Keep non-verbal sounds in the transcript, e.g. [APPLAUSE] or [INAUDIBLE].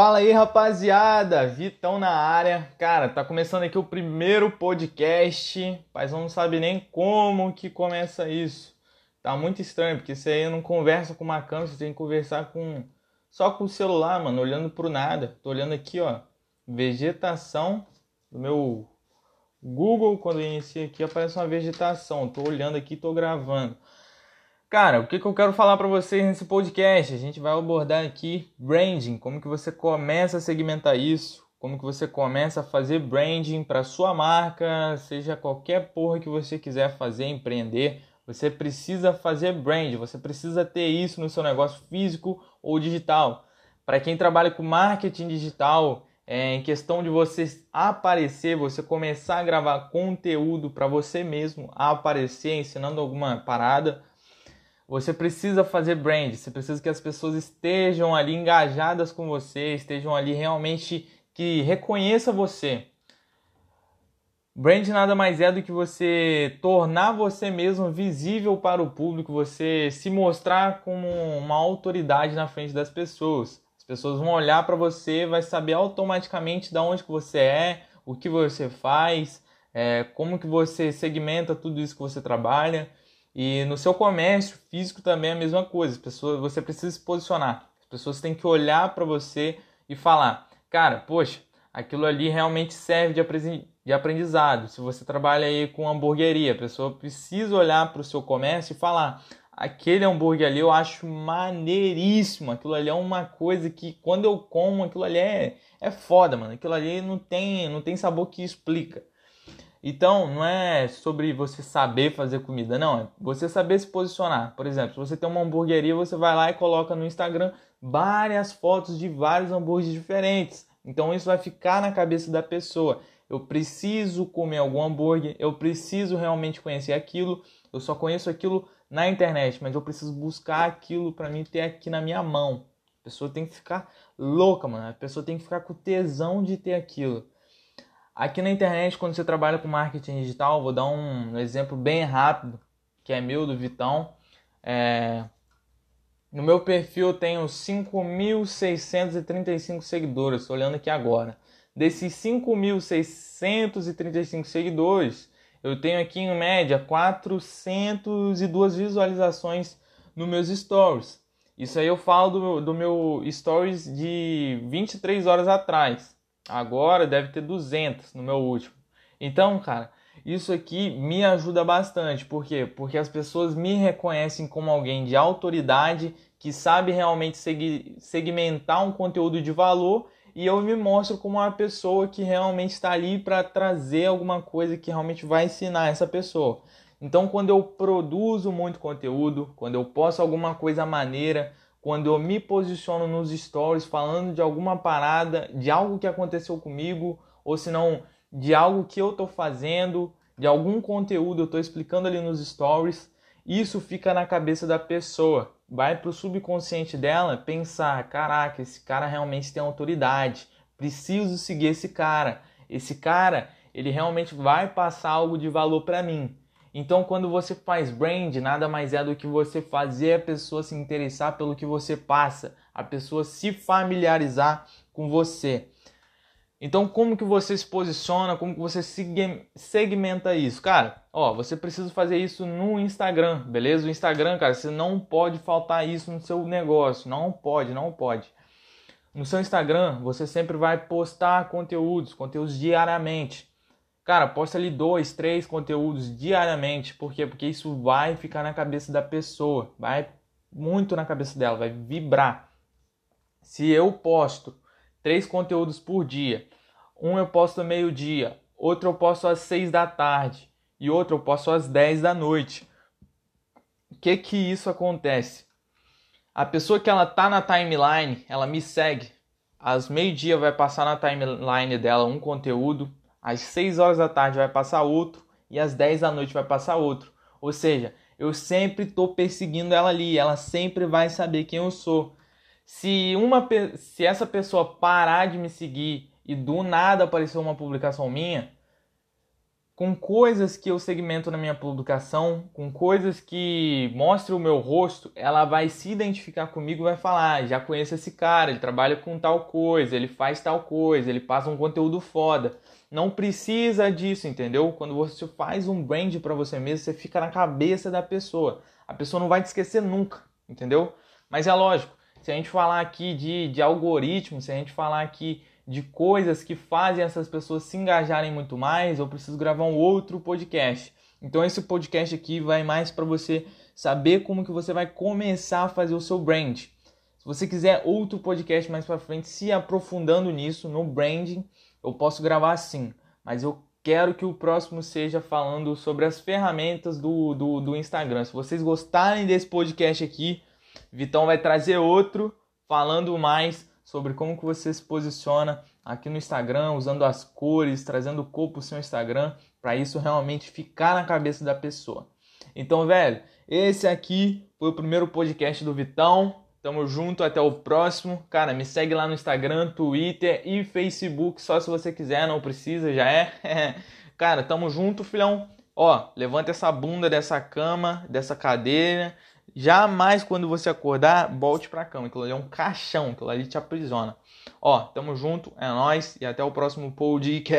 Fala aí, rapaziada! Vitão na área. Cara, tá começando aqui o primeiro podcast, mas não sabe nem como que começa isso. Tá muito estranho, porque você aí não conversa com uma câmera, você tem que conversar com só com o celular, mano, olhando pro nada. Tô olhando aqui, ó, vegetação do meu Google, quando eu inicio aqui aparece uma vegetação. Tô olhando aqui, tô gravando. Cara, o que, que eu quero falar para vocês nesse podcast? A gente vai abordar aqui branding, como que você começa a segmentar isso, como que você começa a fazer branding para sua marca, seja qualquer porra que você quiser fazer, empreender, você precisa fazer brand, você precisa ter isso no seu negócio físico ou digital. Para quem trabalha com marketing digital, é, em questão de você aparecer, você começar a gravar conteúdo para você mesmo, a aparecer ensinando alguma parada, você precisa fazer brand, você precisa que as pessoas estejam ali engajadas com você, estejam ali realmente que reconheça você. Brand nada mais é do que você tornar você mesmo visível para o público, você se mostrar como uma autoridade na frente das pessoas. As pessoas vão olhar para você, vai saber automaticamente de onde que você é, o que você faz, é, como que você segmenta tudo isso que você trabalha. E no seu comércio físico também é a mesma coisa. As pessoas, você precisa se posicionar. As pessoas têm que olhar para você e falar: cara, poxa, aquilo ali realmente serve de aprendizado. Se você trabalha aí com hamburgueria, a pessoa precisa olhar para o seu comércio e falar: aquele hambúrguer ali eu acho maneiríssimo. Aquilo ali é uma coisa que quando eu como, aquilo ali é, é foda, mano. Aquilo ali não tem, não tem sabor que explica. Então, não é sobre você saber fazer comida, não. É você saber se posicionar. Por exemplo, se você tem uma hamburgueria, você vai lá e coloca no Instagram várias fotos de vários hambúrgueres diferentes. Então, isso vai ficar na cabeça da pessoa. Eu preciso comer algum hambúrguer, eu preciso realmente conhecer aquilo. Eu só conheço aquilo na internet, mas eu preciso buscar aquilo para mim ter aqui na minha mão. A pessoa tem que ficar louca, mano. A pessoa tem que ficar com tesão de ter aquilo. Aqui na internet, quando você trabalha com marketing digital, vou dar um exemplo bem rápido, que é meu, do Vitão. É... No meu perfil eu tenho 5.635 seguidores, estou olhando aqui agora. Desses 5.635 seguidores, eu tenho aqui em média 402 visualizações nos meus stories. Isso aí eu falo do, do meu stories de 23 horas atrás. Agora deve ter 200 no meu último. Então, cara, isso aqui me ajuda bastante. Por quê? Porque as pessoas me reconhecem como alguém de autoridade que sabe realmente segmentar um conteúdo de valor e eu me mostro como uma pessoa que realmente está ali para trazer alguma coisa que realmente vai ensinar essa pessoa. Então, quando eu produzo muito conteúdo, quando eu posto alguma coisa maneira, quando eu me posiciono nos stories falando de alguma parada, de algo que aconteceu comigo, ou se não de algo que eu estou fazendo, de algum conteúdo eu estou explicando ali nos stories, isso fica na cabeça da pessoa. Vai para o subconsciente dela pensar: caraca, esse cara realmente tem autoridade, preciso seguir esse cara. Esse cara, ele realmente vai passar algo de valor para mim. Então, quando você faz brand, nada mais é do que você fazer a pessoa se interessar pelo que você passa, a pessoa se familiarizar com você. Então, como que você se posiciona, como que você segmenta isso? Cara, ó, você precisa fazer isso no Instagram, beleza? O Instagram, cara, você não pode faltar isso no seu negócio, não pode, não pode. No seu Instagram, você sempre vai postar conteúdos, conteúdos diariamente. Cara, posta ali dois, três conteúdos diariamente. Por quê? Porque isso vai ficar na cabeça da pessoa. Vai muito na cabeça dela, vai vibrar. Se eu posto três conteúdos por dia, um eu posto meio-dia, outro eu posto às seis da tarde e outro eu posto às dez da noite. O que que isso acontece? A pessoa que ela tá na timeline, ela me segue. Às meio-dia vai passar na timeline dela um conteúdo, às 6 horas da tarde vai passar outro e às 10 da noite vai passar outro. Ou seja, eu sempre estou perseguindo ela ali, ela sempre vai saber quem eu sou. Se uma se essa pessoa parar de me seguir e do nada aparecer uma publicação minha, com coisas que eu segmento na minha publicação, com coisas que mostrem o meu rosto, ela vai se identificar comigo e vai falar: ah, já conheço esse cara, ele trabalha com tal coisa, ele faz tal coisa, ele passa um conteúdo foda. Não precisa disso, entendeu? Quando você faz um brand para você mesmo, você fica na cabeça da pessoa. A pessoa não vai te esquecer nunca, entendeu? Mas é lógico, se a gente falar aqui de, de algoritmo, se a gente falar aqui de coisas que fazem essas pessoas se engajarem muito mais, eu preciso gravar um outro podcast. Então esse podcast aqui vai mais para você saber como que você vai começar a fazer o seu brand. Se você quiser outro podcast mais para frente, se aprofundando nisso, no branding, eu posso gravar sim. Mas eu quero que o próximo seja falando sobre as ferramentas do, do, do Instagram. Se vocês gostarem desse podcast aqui, Vitão vai trazer outro falando mais sobre como que você se posiciona aqui no Instagram, usando as cores, trazendo cor para o seu Instagram, para isso realmente ficar na cabeça da pessoa. Então, velho, esse aqui foi o primeiro podcast do Vitão. Tamo junto, até o próximo. Cara, me segue lá no Instagram, Twitter e Facebook, só se você quiser, não precisa, já é. [LAUGHS] Cara, tamo junto, filhão. Ó, levanta essa bunda dessa cama, dessa cadeira Jamais quando você acordar, volte pra cama. Aquilo ali é um caixão, aquilo ali te aprisiona. Ó, tamo junto, é nóis e até o próximo podcast.